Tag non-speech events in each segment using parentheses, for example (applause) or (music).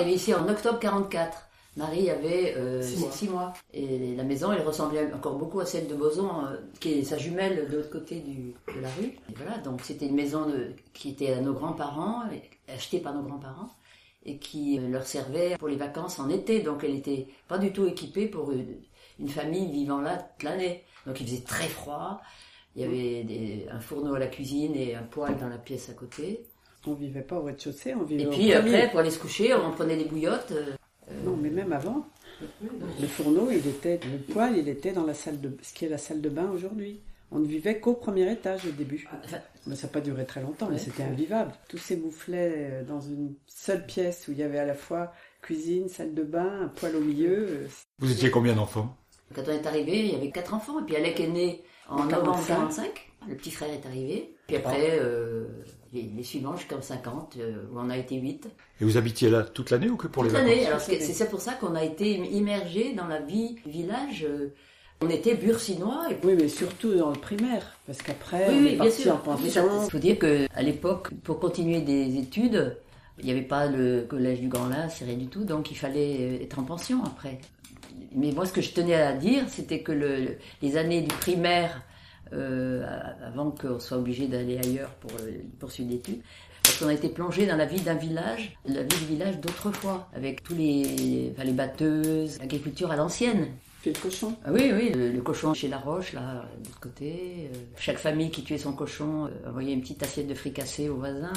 arrivés ici en octobre 44. Marie avait euh, Six mois. six mois. Et la maison, elle ressemblait encore beaucoup à celle de Boson, euh, qui est sa jumelle de l'autre côté du, de la rue. Et voilà, donc c'était une maison de- qui était à nos grands-parents, et- achetée par nos grands-parents, et qui euh, leur servait pour les vacances en été. Donc elle n'était pas du tout équipée pour une, une famille vivant là toute l'année. Donc il faisait très froid. Il y avait des- un fourneau à la cuisine et un poêle dans la pièce à côté. On vivait pas au rez-de-chaussée, on vivait Et au puis premier. après, pour aller se coucher, on prenait des bouillottes. euh, Non, mais même avant, le fourneau, il était, le poêle, il était dans la salle de, ce qui est la salle de bain aujourd'hui. On ne vivait qu'au premier étage au début. enfin, Mais ça n'a pas duré très longtemps, mais c'était invivable. Tous ces mouflets euh, dans une seule pièce où il y avait à la fois cuisine, salle de bain, un poêle au milieu. euh, Vous étiez combien d'enfants? Quand on est arrivé, il y avait quatre enfants. Et puis Alec est né en novembre 45. 45. Le petit frère est arrivé. Puis après, euh, les, les suivants jusqu'en 50, euh, où on a été huit. Et vous habitiez là toute l'année ou que pour les Toute vacances l'année. Alors c'est c'est pour ça qu'on a été immergés dans la vie du village. euh, On était bursinois. Et... Oui, mais surtout dans le primaire, parce qu'après, Oui, on oui, est parti en pension. Il faut dire qu'à l'époque, pour continuer des études, il n'y avait pas le collège du Grand Lin, c'est rien du tout, donc il fallait euh, être en pension après. Mais moi, ce que je tenais à dire, c'était que le- les années du primaire, euh, avant qu'on soit obligé d'aller ailleurs pour euh, poursuivre d'études, parce qu'on a été plongé dans la vie d'un village, la vie du village d'autrefois, avec tous les, enfin, les batteuses, l'agriculture à l'ancienne. Ah oui, oui, le, cochon chez La Roche, là, de l'autre côté. euh, chaque famille qui tuait son cochon euh, envoyait une petite assiette de fricassé au voisin.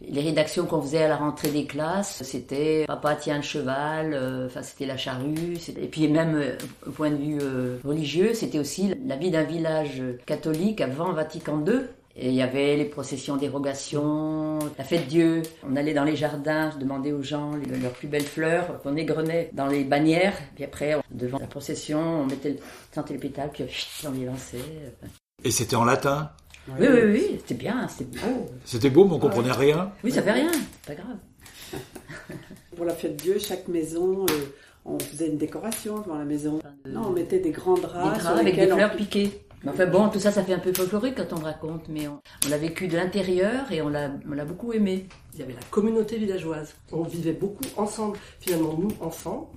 Les rédactions qu'on faisait à la rentrée des classes, c'était Papa tient le cheval, euh, enfin c'était la charrue. Et puis même, au point de vue religieux, c'était aussi la vie d'un village catholique avant Vatican II. Et il y avait les processions d'érogation, la fête Dieu. On allait dans les jardins, je demandais aux gens leurs plus belles fleurs qu'on égrenait dans les bannières. Puis après, on- devant la procession, on mettait le, les pétales, puis on les lançait. Et c'était en latin? Oui, oui, oui, c'était bien, c'était beau. C'était beau, mais on comprenait rien. Oui, ça fait rien, c'est pas grave. (laughs) Pour la fête Dieu, chaque maison, euh, on faisait une décoration devant la maison. Non, on mettait des grands draps, Des sur draps avec des on- fleurs piquées. Enfin bon, tout ça, ça fait un peu folklorique quand on raconte, mais on, on l'a vécu de l'intérieur et on l'a on l'a beaucoup aimé. Il y avait la communauté villageoise. On vivait beaucoup ensemble. Finalement, nous, enfants,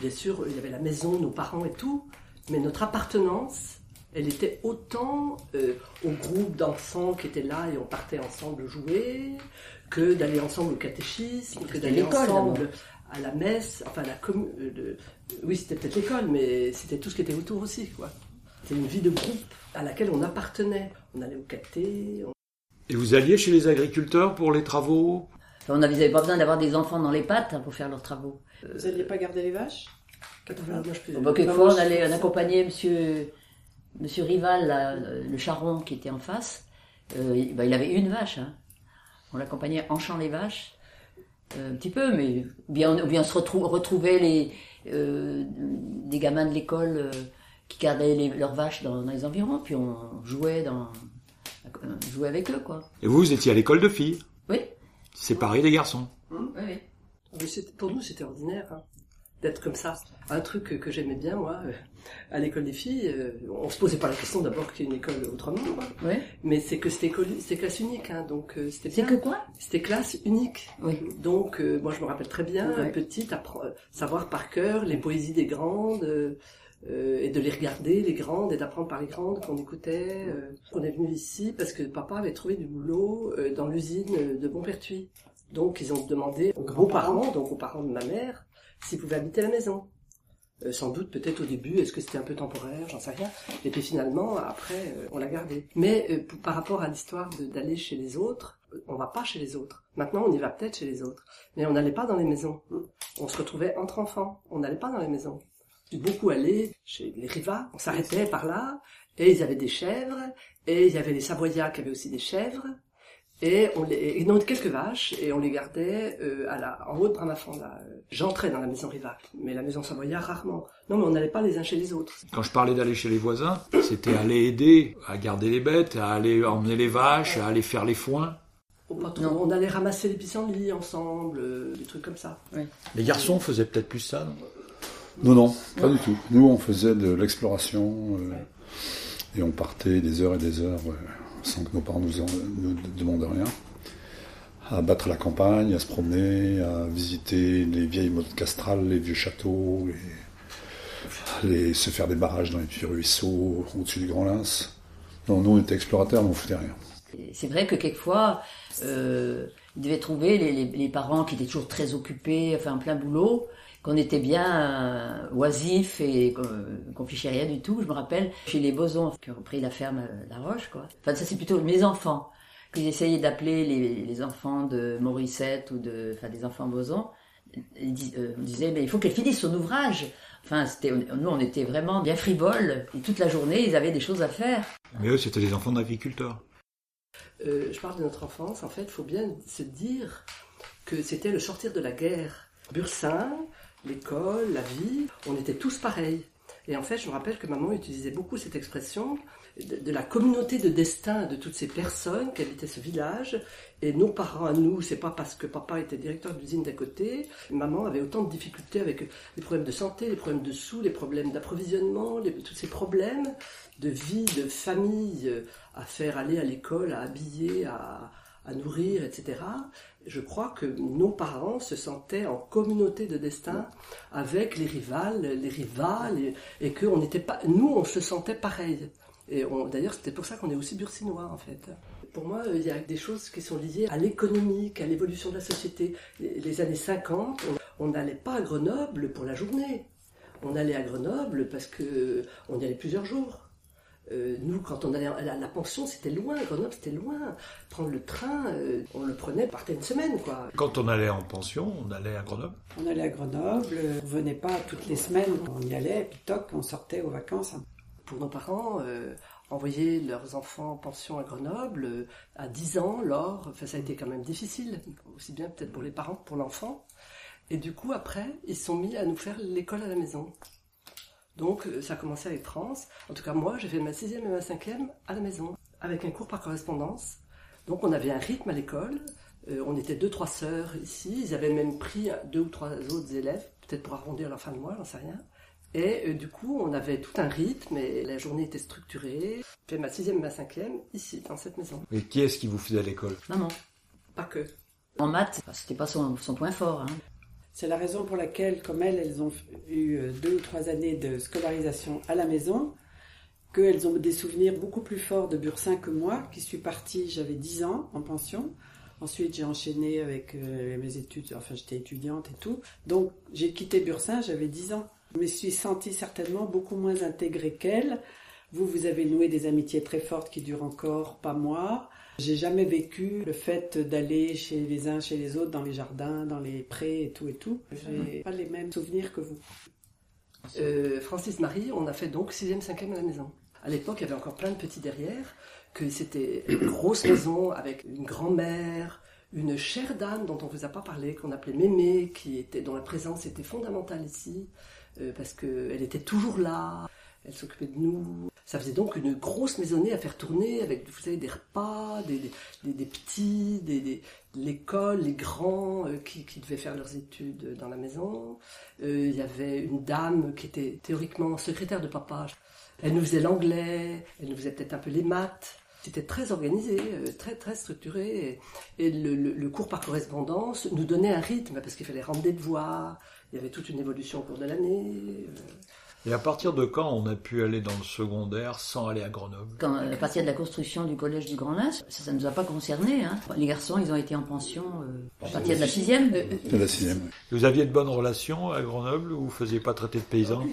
bien sûr, il y avait la maison, nos parents et tout, mais notre appartenance, elle était autant euh, au groupe d'enfants qui étaient là et on partait ensemble jouer, que d'aller ensemble au catéchisme, que d'aller l'école, ensemble à la messe, enfin la commu- euh, le- oui c'était peut-être l'école, mais c'était tout ce qui était autour aussi, quoi. C'était une vie de groupe à laquelle on appartenait. On allait au caté, on- Et vous alliez chez les agriculteurs pour les travaux? On n'avait pas besoin d'avoir des enfants dans les pattes hein, pour faire leurs travaux. Vous n'alliez pas garder les vaches? Je faisais- Bon, bah, quelquefois, on allait, on accompagnait monsieur, monsieur Rival, là, le charron qui était en face. Euh, il- bah, il avait une vache. hein. On l'accompagnait en champ les vaches. euh, un petit peu, mais ou bien, bien on se retrou- retrouvait les, euh, des gamins de l'école euh, qui gardaient les- leurs vaches dans, dans les environs, puis on jouait, dans, on jouait avec eux, quoi. Et vous, vous étiez à l'école de filles, Oui, séparés des garçons. oui, oui. Mais c'était- pour nous, c'était ordinaire hein, d'être comme ça. Un truc que, que j'aimais bien, moi, euh, à l'école des filles, euh, on se posait pas la question d'abord qu'il y ait une école autrement, quoi. Oui. mais c'est que c'était classe unique, hein, donc euh, c'était C'est bien. que quoi? C'était classe unique. Oui. Donc, euh, moi, je me rappelle très bien, Ouais. petite, savoir par cœur les poésies des grandes, euh, et de les regarder, les grandes, et d'apprendre par les grandes qu'on écoutait. euh. On est venu ici parce que papa avait trouvé du boulot euh, dans l'usine de Montpertuis. Donc, ils ont demandé aux beaux-parents, donc aux parents de ma mère, s'ils pouvaient habiter la maison. Euh, sans doute, peut-être au début, est-ce que c'était un peu temporaire, j'en sais rien. Et puis finalement, après, euh, on l'a gardé. Mais euh, par rapport à l'histoire d'aller chez les autres, on va pas chez les autres. Maintenant, on y va peut-être chez les autres. Mais on n'allait pas dans les maisons. On se retrouvait entre enfants. On n'allait pas dans les maisons. Beaucoup allé chez les Rivas. On s'arrêtait par là. Et ils avaient des chèvres. Et il y avait les Savoyards qui avaient aussi des chèvres. Et on les, et non, quelques vaches, et on les gardait euh, à la, en haut de Bramafond. Là. J'entrais dans la maison Riva, mais la maison Savoyard rarement. Non, mais on n'allait pas les uns chez les autres. Quand je parlais d'aller chez les voisins, c'était aller aider à garder les bêtes, à aller emmener les vaches, à aller faire les foins. Oh. Non. On allait ramasser les pissenlits ensemble, euh, des trucs comme ça. Les garçons faisaient peut-être plus ça, non? Non, non, pas du tout. Nous, on faisait de l'exploration euh, et on partait des heures et des heures euh, sans que nos parents nous, en- nous demandent rien. à battre la campagne, à se promener, à visiter les vieilles modes castrales, les vieux châteaux, et aller se faire des barrages dans les petits ruisseaux au-dessus du Grand Lens. Non, nous on était explorateurs, mais on foutait rien. C'est vrai que quelquefois, euh, ils devaient trouver les, les- les parents qui étaient toujours très occupés, enfin en plein boulot, qu'on était bien euh, oisifs et qu'on qu'on fichait rien du tout. Je me rappelle chez les Bosons qui ont repris la ferme euh, La Roche, quoi. Enfin ça c'est plutôt mes enfants que j'essayais d'appeler les, les enfants de Morissette ou de, enfin des enfants Boson. Ils dis- euh, on disait mais il faut qu'elle finisse son ouvrage. Enfin c'était, nous on était vraiment bien frivoles et toute la journée ils avaient des choses à faire. Mais eux, c'était des enfants d'agriculteurs. Euh, je parle de notre enfance, en fait, il faut bien se dire que c'était le sortir de la guerre. Bursin, l'école, la vie, on était tous pareils. Et en fait, je me rappelle que maman utilisait beaucoup cette expression de, la communauté de destin de toutes ces personnes qui habitaient ce village. Et nos parents à nous, c'est pas parce que papa était directeur d'usine d'à côté, maman avait autant de difficultés avec les problèmes de santé, les problèmes de sous, les problèmes d'approvisionnement, tous ces problèmes de vie, de famille, euh, à faire aller à l'école, à habiller, à, à nourrir, etc. Je crois que nos parents se sentaient en communauté de destin avec les rivales, les rivales, et, que on n'était pas, nous, on se sentait pareil. Et d'ailleurs, c'était pour ça qu'on est aussi bursinois, en fait. Pour moi, il y a des choses qui sont liées à l'économique, à l'évolution de la société. Les, années 50, on on n'allait pas à Grenoble pour la journée. On allait à Grenoble parce que on y allait plusieurs jours. Euh, nous, quand on allait à la, la pension, c'était loin, Grenoble, c'était loin. Prendre le train, euh, on le prenait, partait une semaine, quoi. Quand on allait en pension, on allait à Grenoble? On allait à Grenoble, on venait pas toutes les semaines, on y allait, et puis toc, on sortait aux vacances. Pour nos parents, euh, envoyer leurs enfants en pension à Grenoble, euh, à 10 ans, Laure, enfin, ça a été quand même difficile, aussi bien peut-être pour les parents que pour l'enfant. Et du coup, après, ils se sont mis à nous faire l'école à la maison. Donc, euh, ça a commencé avec France. En tout cas, moi, j'ai fait ma sixième et ma cinquième à la maison, avec un cours par correspondance. Donc, on avait un rythme à l'école. Euh, on était deux, trois sœurs ici. Ils avaient même pris deux ou trois autres élèves, peut-être pour arrondir leur fin de mois, j'en sais rien. Et euh, du coup, on avait tout un rythme et la journée était structurée. J'ai fait ma sixième et ma cinquième ici, dans cette maison. Et qui est-ce qui vous faisait à l'école? Maman. Pas que. En maths, c'était pas son, son point fort. Hein. C'est la raison pour laquelle, comme elles, elles ont eu euh, deux ou trois années de scolarisation à la maison, qu'elles ont des souvenirs beaucoup plus forts de Bursin que moi, qui suis partie, j'avais 10 ans en pension. Ensuite, j'ai enchaîné avec euh, mes études, enfin j'étais étudiante et tout. Donc, j'ai quitté Bursin, j'avais 10 ans. Je me suis sentie certainement beaucoup moins intégrée qu'elle. Vous, vous avez noué des amitiés très fortes qui durent encore, pas moi. J'ai jamais vécu le fait d'aller chez les uns, chez les autres, dans les jardins, dans les prés et tout et tout. J'ai pas les mêmes souvenirs que vous. Euh, Francis Marie, on a fait donc sixième, cinquième à la maison. À l'époque, il y avait encore plein de petits derrière, que c'était une grosse maison avec une grand-mère, une chère dame dont on ne vous a pas parlé, qu'on appelait Mémé, qui était, dont la présence était fondamentale ici, euh, parce qu'elle était toujours là, elle s'occupait de nous. Ça faisait donc une grosse maisonnée à faire tourner avec, vous savez, des repas, des, des, des- des petits, des, l'école, les grands euh, qui, qui devaient faire leurs études dans la maison. Euh, Il y avait une dame qui était théoriquement secrétaire de papa. Elle nous faisait l'anglais, elle nous faisait peut-être un peu les maths. C'était très organisé, euh, très très structuré. Et, le, le- cours par correspondance nous donnait un rythme parce qu'il fallait rendre des devoirs. Il y avait toute une évolution au cours de l'année. Et à partir de quand on a pu aller dans le secondaire sans aller à Grenoble? Quand, à partir de la construction du collège du Grand Lens, ça ne nous a pas concernés. Hein. Les garçons, ils ont été en pension euh, à partir de la sixième. De la sixième. Vous aviez de bonnes relations à Grenoble ou vous faisiez pas traiter de paysans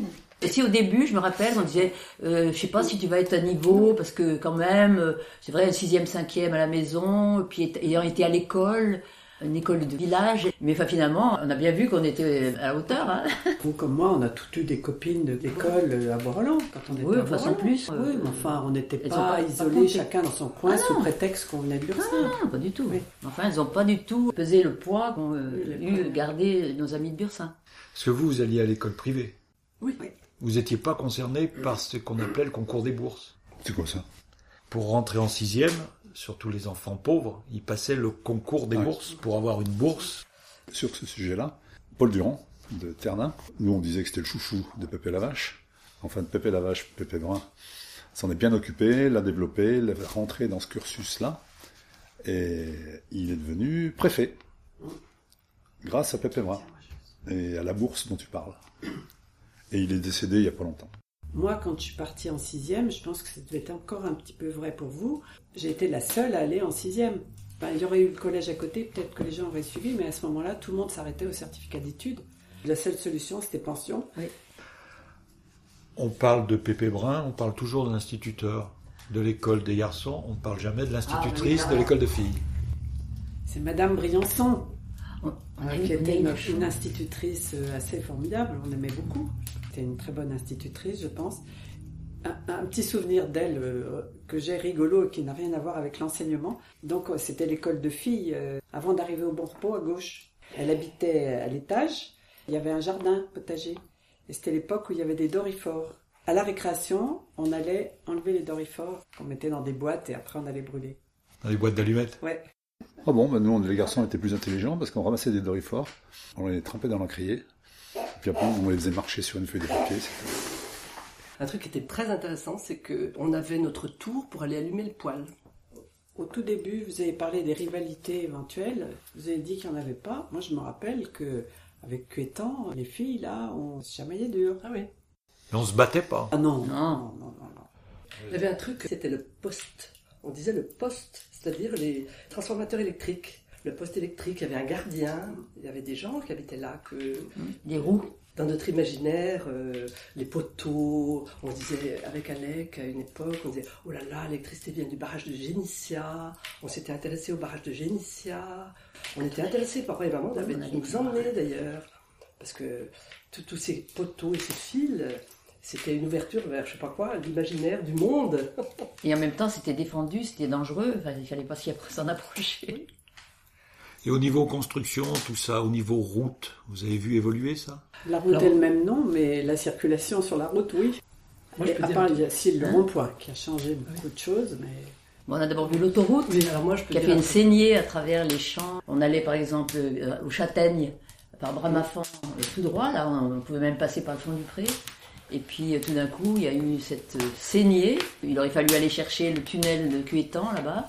Et si au début, je me rappelle, on disait, euh, je sais pas si tu vas être à niveau, parce que quand même, euh, c'est vrai, sixième, cinquième à la maison, et puis ayant été à l'école, une école de village, mais enfin, finalement, on a bien vu qu'on était à la hauteur. Hein. Vous comme moi, on a toutes eu des copines de l'école euh, à Bois-Roland quand on était Oui, à sans Bois-Roland. plus, euh, Oui, mais enfin, on n'était pas pas- isolés chacun dans son coin Ah sous prétexte qu'on venait de Bursin. Non, pas du tout. Oui. Enfin, elles n'ont pas du tout pesé le poids qu'ont euh, eu garder nos amis de Bursin. Parce que vous, vous alliez à l'école privée? Oui. Vous n'étiez pas concerné par ce qu'on appelait le concours des bourses? C'est quoi ça? Pour rentrer en sixième, surtout les enfants pauvres, ils passaient le concours des Ouais. bourses pour avoir une bourse. Sur ce sujet-là, Paul Durand, de Ternin, nous on disait que c'était le chouchou de Pépé la Vache. Enfin, de Pépé la Vache, Pépé Brun s'en est bien occupé, l'a développé, l'a rentré dans ce cursus-là. Et il est devenu préfet. Grâce à Pépé Brun. Et à la bourse dont tu parles. Et il est décédé il n'y a pas longtemps. Moi, quand je suis partie en sixième, je pense que ça devait être encore un petit peu vrai pour vous. J'ai été la seule à aller en sixième. Enfin, il y aurait eu le collège à côté, peut-être que les gens auraient suivi, mais à ce moment-là, tout le monde s'arrêtait au certificat d'études. La seule solution, c'était pension. On parle de Pépé Brun, on parle toujours de l'instituteur de l'école des garçons, on ne parle jamais de l'institutrice Ah, oui, de l'école de filles. C'est Madame Briançon, qui était une, une, institutrice euh, assez formidable. On aimait beaucoup. C'était une très bonne institutrice, je pense. Un, un petit souvenir d'elle euh, que j'ai rigolo et qui n'a rien à voir avec l'enseignement. Donc, euh, c'était l'école de filles euh, avant d'arriver au bon repos à gauche. Elle habitait à l'étage. Il y avait un jardin potager. Et c'était l'époque où il y avait des dorifores. À la récréation, on allait enlever les dorifores qu'on mettait dans des boîtes et après on allait brûler. Dans les boîtes d'allumettes? Ouais. Ah bon, bah nous, les garçons étaient plus intelligents parce qu'on ramassait des dorifores, on les trempait dans l'encrier, puis après on les faisait marcher sur une feuille de papier. Un truc qui était très intéressant, c'est que on avait notre tour pour aller allumer le poêle. Au tout début, vous avez parlé des rivalités éventuelles. Vous avez dit qu'il n'y en avait pas. Moi, je me rappelle que avec Cuétan, les filles, là, on se chamaillait dur. Ah oui. Et on se battait pas. Ah non, Non. non, non, non. non. Il y avait un truc, c'était le poste. On disait le poste, c'est-à-dire les transformateurs électriques. Le poste électrique, il y avait un gardien, il y avait des gens qui habitaient là, que des roues. dans notre imaginaire, euh, les poteaux, on disait avec Alec à une époque, on disait oh là là, l'électricité vient du barrage de Génissia. On s'était intéressé au barrage de Génissia. On était intéressé, papa et maman avaient On dû allait nous emmener d'ailleurs, parce que tous ces poteaux et ces fils, c'était une ouverture vers je sais pas quoi, l'imaginaire du monde. (laughs) Et en même temps, c'était défendu, c'était dangereux. Enfin, il fallait pas s'en approcher. Et au niveau construction, tout ça, au niveau route, vous avez vu évoluer ça? La route Alors- est le même nom, mais la circulation sur la route, oui. Moi, je Et peux à dire part, un il y a aussi le Hein rond-point qui a changé beaucoup de choses, mais Bon, on a d'abord vu l'autoroute Oui, qui a fait un une saignée à travers les champs. On allait par exemple euh, aux châtaignes par Bramafan euh, tout droit, là on pouvait même passer par le fond du pré. Et puis euh, tout d'un coup, il y a eu cette euh, saignée. Il aurait fallu aller chercher le tunnel de Cuétan là-bas,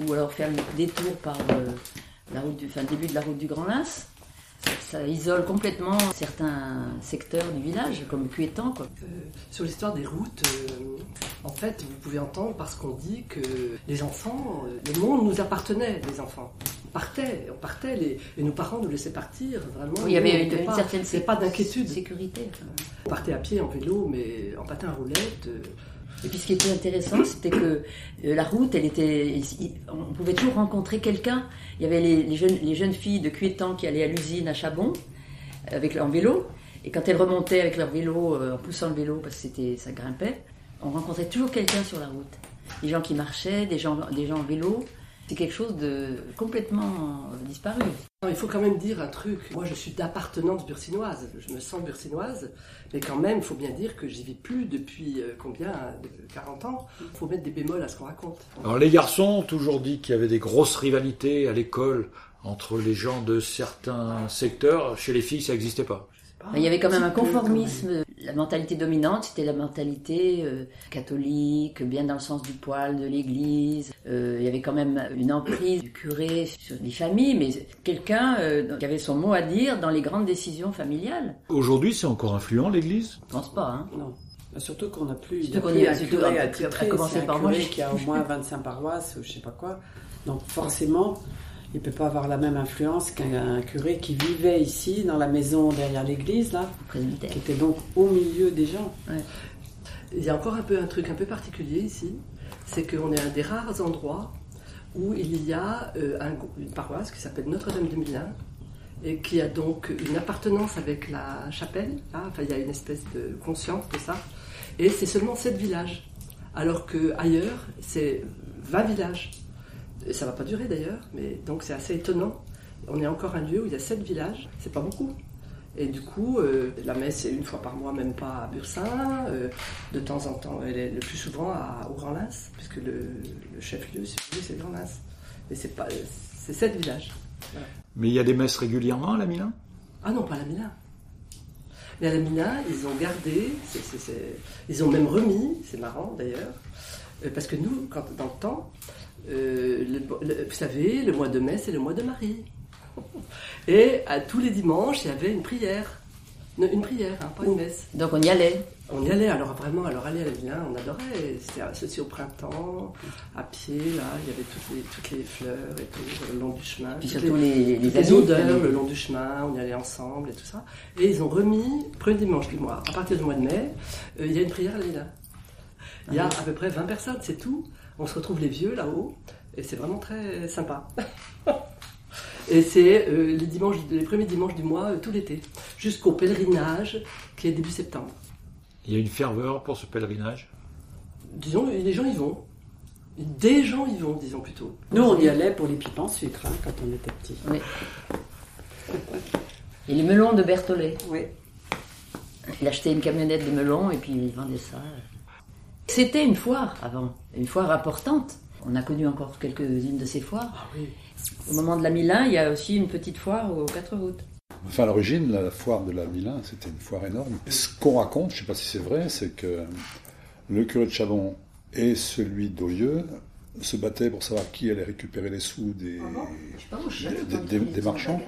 ou alors faire le détour par euh, la route enfin, le début de la route du Grand Lins. Ça, isole complètement certains secteurs du village, comme Cuétan. Quoi. Euh, sur l'histoire des routes, en fait, vous pouvez entendre parce qu'on dit que les enfants, euh, le monde nous appartenait, les enfants. On partait, on partait, les, et nos parents nous laissaient partir, vraiment. il y avait une, pas- certaine avait pas d'inquiétude. sécurité. On partait à pied, en vélo, mais en patin à roulette. euh, Et puis ce qui était intéressant, c'était que euh, la route, elle était, on pouvait toujours rencontrer quelqu'un. Il y avait les, les jeunes, les jeunes filles de Cuétan qui allaient à l'usine à Chabon avec leur vélo. Et quand elles remontaient avec leur vélo, euh, en poussant le vélo parce que c'était, ça grimpait, on rencontrait toujours quelqu'un sur la route. Des gens qui marchaient, des gens, des gens en vélo. C'est quelque chose de complètement euh, disparu. Non, il faut quand même dire un truc. Moi, je suis d'appartenance bursinoise. Je me sens bursinoise. Mais quand même, il faut bien dire que j'y vis plus depuis euh, combien euh, 40 ans. Il faut mettre des bémols à ce qu'on raconte. Alors les garçons ont toujours dit qu'il y avait des grosses rivalités à l'école entre les gens de certains secteurs. Chez les filles, ça n'existait pas. Il y avait quand même un conformisme. La mentalité dominante, c'était la mentalité euh, catholique, bien dans le sens du poil, de l'église. Euh, il y avait quand même une emprise du curé sur les familles, mais quelqu'un euh, qui avait son mot à dire dans les grandes décisions familiales. Aujourd'hui, c'est encore influent l'Église? Je pense pas, hein. non. Surtout qu'on n'a plus, Surtout a qu'on un curé à- à à titrer, commencer c'est un par moi, qui a au moins 25 paroisses ou je sais pas quoi. Donc forcément, il peut pas avoir la même influence qu'un curé qui vivait ici, dans la maison derrière l'église, là, qui était donc au milieu des gens. Il y a encore un peu un truc un peu particulier ici, c'est qu'on est un des rares endroits où il y a euh, un- une paroisse qui s'appelle Notre-Dame de Milan et qui a donc une appartenance avec la chapelle. là. Enfin, il y a une espèce de conscience de ça. Et c'est seulement sept villages, alors que ailleurs c'est 20 villages. Et ça va pas durer d'ailleurs, mais donc c'est assez étonnant. On est encore un lieu où il y a sept villages, c'est pas beaucoup. Et du coup, euh, la messe est une fois par mois, même pas à Bursin. euh, de temps en temps, elle est le plus souvent à, au Grand Lins, puisque le, le chef-lieu, si vous voulez, c'est Grand Lins. Mais c'est pas, c'est sept villages. Mais il y a des messes régulièrement à la Milan Ah non, pas la Mina. Mais à la Mina, ils ont gardé, ils ont même remis, c'est marrant d'ailleurs, euh, parce que nous, quand, dans le temps, euh, le- le- vous savez, le mois de mai, c'est le mois de Marie. (laughs) Et à tous les dimanches, il y avait une prière. Une, une prière, hein, pas une messe. Donc on y allait. On y allait, alors vraiment, alors aller à la Villa, on adorait. C'était au printemps, à pied, là, il y avait toutes les, toutes les fleurs et tout, le long du chemin. Puis surtout les, les, les, amis. odeurs les- le long du chemin, on y allait ensemble et tout ça. Et ils ont remis, premier dimanche du mois, à partir du mois de mai, euh, il y a une prière à la Villa. Il y a à peu près 20 personnes, c'est tout. On se retrouve les vieux là-haut, et c'est vraiment très sympa. (laughs) et c'est euh, les, dimanches, les premiers dimanches du mois, euh, tout l'été, jusqu'au pèlerinage qui est début septembre. Il y a une ferveur pour ce pèlerinage? Disons, les gens y vont. Des gens y vont, disons plutôt. Nous, on y allait pour les pipes en sucre hein, quand on était petits. Oui. (laughs) Et les melons de Berthollet. Oui. Il achetait une camionnette de melons et puis il vendait ça. C'était une foire avant, une foire importante. On a connu encore quelques-unes de ces foires. Ah oui. Au moment de la Milan, il y a aussi une petite foire aux 4 août. Enfin, à l'origine, la foire de la Milan, c'était une foire énorme. Ce qu'on raconte, je ne sais pas si c'est vrai, c'est que le curé de Chabon et celui d'Oyeux se battaient pour savoir qui allait récupérer les sous des, des, des- des marchands.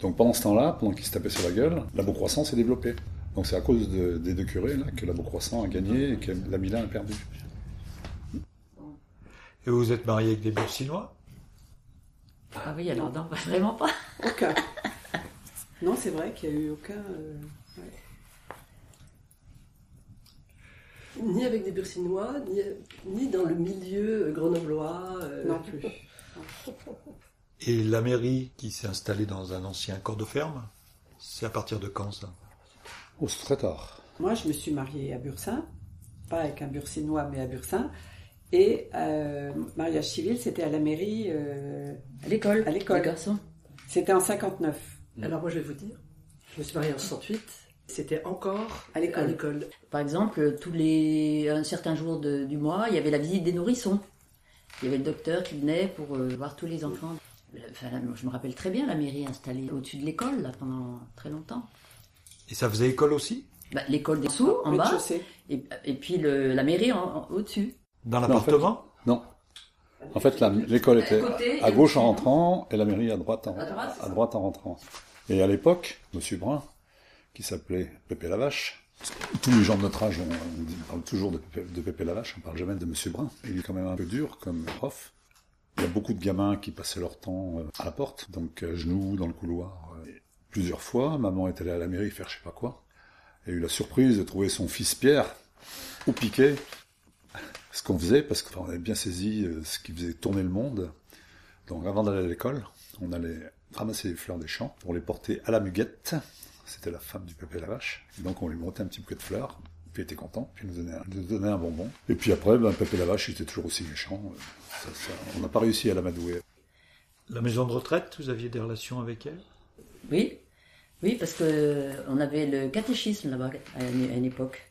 Donc pendant ce temps-là, pendant qu'ils se tapaient sur la gueule, la Beaucroissant s'est développée. Donc c'est à cause de- des deux curés là, que la Beaucroissant a gagné et que la Milan a perdu. Et vous êtes marié avec des Bursinois Ah oui, alors non, vraiment pas. Aucun. (laughs) non, c'est vrai qu'il n'y a eu aucun. euh, ouais. Ni avec des Bursinois, ni, ni dans le milieu grenoblois. euh, Non plus. Et la mairie qui s'est installée dans un ancien corps de ferme C'est à partir de quand ça? Oh, c'est très tard. Moi, je me suis mariée à Bursin, pas avec un Bursinois, mais à Bursin. Et euh, mariage civil, c'était à la mairie. euh, À l'école. À l'école. Les garçons. c'était en 59. Alors moi je vais vous dire, je me suis mariée en 68, c'était encore À l'école. à l'école. Par exemple, tous les un certain jour de- du mois, il y avait la visite des nourrissons. Il y avait le docteur qui venait pour euh, voir tous les enfants. Enfin, je me rappelle très bien la mairie installée au-dessus de l'école là, pendant très longtemps. Et ça faisait école aussi Bah, l'école des sous en bas et, et puis le- la mairie en- en- au-dessus. Dans Non, en l'appartement Non. En fait, la- l'école était côté à gauche en rentrant et la mairie à droite en, À droite, c'est à droite en rentrant. Et à l'époque, Monsieur Brun, qui s'appelait Pépé Lavache, tous les gens de notre âge, on, parle toujours de Pépé, de Pépé Lavache, on parle jamais de Monsieur Brun. Il est quand même un peu dur comme prof. Il y a beaucoup de gamins qui passaient leur temps euh, à la porte, donc à genoux, dans le couloir. euh, et Plusieurs fois, maman est allée à la mairie faire je sais pas quoi. Elle a eu la surprise de trouver son fils Pierre au piquet ce qu'on faisait, parce qu'on avait bien saisi euh, ce qui faisait tourner le monde. Donc avant d'aller à l'école, on allait ramasser les fleurs des champs pour les porter à la muguette. C'était la femme du Pépé Lavache. Et donc on lui montait un petit bouquet de fleurs, puis il était content, puis il nous donnait, un- nous donnait un bonbon. Et puis après, ben, Pépé Lavache, il était toujours aussi méchant. Euh, ça- ça- on n'a pas réussi à l'amadouer. La maison de retraite, vous aviez des relations avec elle? Oui, oui, parce que on avait le catéchisme là-bas à une, époque.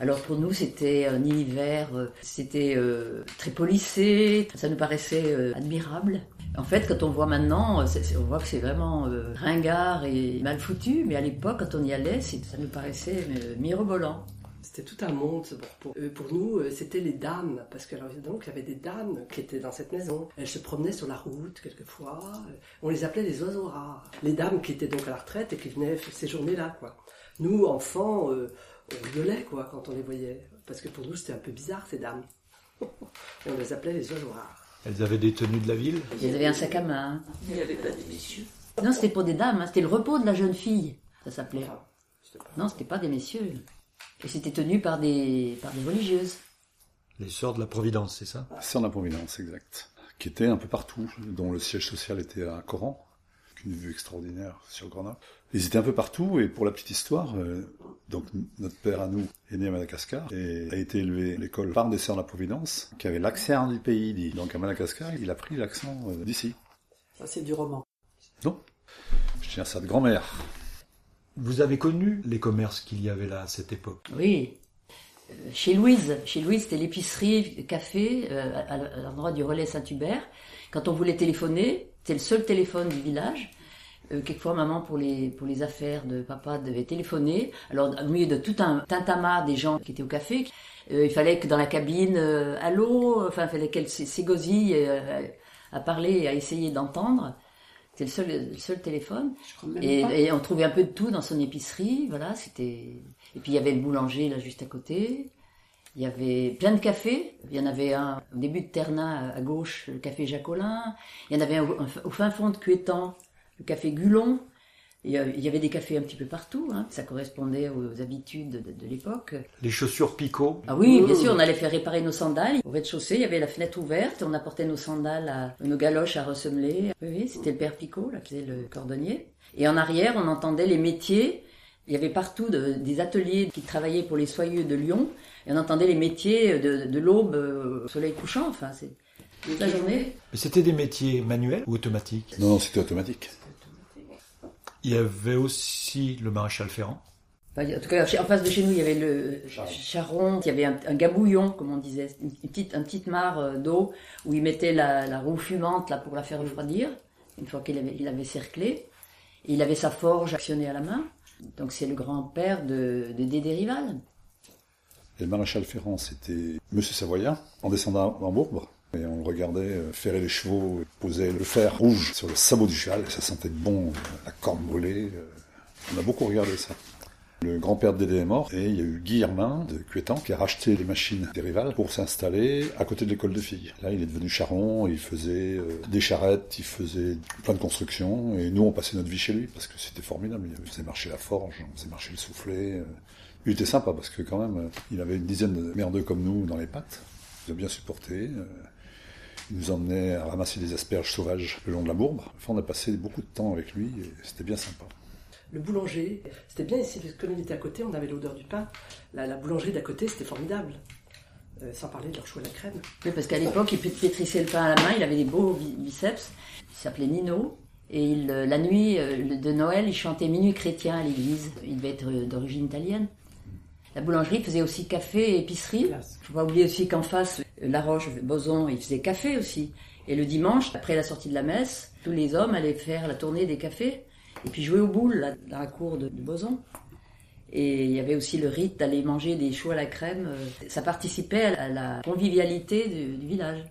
Alors pour nous, c'était un univers, euh, c'était euh, très policé, ça nous paraissait euh, admirable. En fait, quand on voit maintenant, euh, on voit que c'est vraiment euh, ringard et mal foutu, mais à l'époque, quand on y allait, ça nous paraissait euh, mirobolant. C'était tout un monde. Pour, pour, euh, pour nous, euh, c'était les dames, parce que alors, donc il y avait des dames qui étaient dans cette maison. Elles se promenaient sur la route quelquefois. Euh, On les appelait les oiseaux rares. Les dames qui étaient donc à la retraite et qui venaient séjourner-là, quoi. Nous, enfants, euh, on rigolait, quoi, quand on les voyait, parce que pour nous, c'était un peu bizarre ces dames. (laughs) Et on les appelait les oiseaux rares. Elles avaient des tenues de la ville? Ils avaient un sac à main. Il n'y avait pas des messieurs. Non, c'était pour des dames, hein, c'était le repos de la jeune fille, ça s'appelait. Non, c'était pas des messieurs. Et c'était tenu par des, par des religieuses. Les sœurs de la Providence, c'est ça? C'est en la Providence, exact. Qui était un peu partout, dont le siège social était à Coran, avec une vue extraordinaire sur Grenoble. Ils étaient un peu partout, et pour la petite histoire, euh, donc notre père à nous est né à Madagascar, et a été élevé à l'école par des sœurs de la Providence, qui avait l'accent du pays dit. Donc à Madagascar, il a pris l'accent euh, d'ici. Ça, c'est du roman. Non? Je tiens ça de grand-mère. Vous avez connu les commerces qu'il y avait là à cette époque? Oui. Euh, Chez Louise, chez Louise, c'était l'épicerie café euh, à, l'endroit du relais Saint-Hubert. Quand on voulait téléphoner, c'était le seul téléphone du village. Euh, quelquefois, maman, pour les, pour les affaires de papa, devait téléphoner. Alors, au milieu de tout un tintamarre des gens qui étaient au café, il fallait que dans la cabine, allô, enfin, il fallait qu'elle s'égosille à parler et à essayer d'entendre. C'était le seul, le seul téléphone. Et, on trouvait un peu de tout dans son épicerie, voilà, c'était... Et puis il y avait le boulanger là juste à côté. Il y avait plein de cafés. Il y en avait un au début de Ternin à gauche, le café Jacolin. Il y en avait un au, au fin fond de Cuétan, le café Gulon. Il y avait des cafés un petit peu partout. Hein. Ça correspondait aux habitudes de, de l'époque. Les chaussures Picot. Ah oui, bien sûr, on allait faire réparer nos sandales. Au rez-de-chaussée, il y avait la fenêtre ouverte. On apportait nos sandales, à, nos galoches à ressemeler. Oui, c'était le père Picot, là, qui faisait le cordonnier. Et en arrière, on entendait les métiers. Il y avait partout de- des ateliers qui travaillaient pour les soyeux de Lyon. Et on entendait les métiers de, de l'aube euh, au soleil couchant. Enfin, c'est toute la journée. Mais c'était des métiers manuels ou automatiques? Non, non, c'était automatique. Il y avait aussi le maréchal Ferrand. Enfin, en tout cas, en face de chez nous, il y avait le charron, il y avait un, un gabouillon, comme on disait, une petite, une petite mare euh, d'eau où il mettait la, la roue fumante là pour la faire refroidir, une fois qu'il avait, il avait cerclé. Et il avait sa forge actionnée à la main. Donc c'est le grand-père de, de Dédé Rival. Et le maréchal Ferrand, c'était Monsieur Savoyard, en descendant en Bourbre. Et on le regardait euh, ferrer les chevaux, poser le fer rouge sur le sabot du cheval, ça sentait bon, euh, la corne brûlée. euh. On a beaucoup regardé ça. Le grand-père de Dédé est mort, et il y a eu Guy de Cuétan qui a racheté les machines des rivales pour s'installer à côté de l'école de filles. Là, il est devenu charron, il faisait euh, des charrettes, il faisait plein de constructions, et nous, on passait notre vie chez lui, parce que c'était formidable. Il faisait marcher la forge, on faisait marcher le soufflet. Il était sympa, parce que quand même, il avait une dizaine de merdeux comme nous dans les pattes. Il a bien supporté. Il nous emmenait à ramasser des asperges sauvages le long de la bourbe. Enfin, on a passé beaucoup de temps avec lui, et c'était bien sympa. Le boulanger, c'était bien ici, parce que comme il était à côté, on avait l'odeur du pain. La, la boulangerie d'à côté, c'était formidable. Euh, sans parler de leur chou à la crème. Oui, parce qu'à l'époque, il pétrissait le pain à la main, il avait des beaux bi- biceps. Il s'appelait Nino. Et il, euh, la nuit euh, de Noël, il chantait Minuit chrétien à l'église. Il devait être d'origine italienne. La boulangerie faisait aussi café et épicerie. Classe. Faut pas oublier aussi qu'en face, La Roche, Boson, il faisait café aussi. Et le dimanche, après la sortie de la messe, tous les hommes allaient faire la tournée des cafés et puis jouer aux boules là, dans la cour de, Boson. Et il y avait aussi le rite d'aller manger des choux à la crème. euh, Ça participait à la, convivialité du village.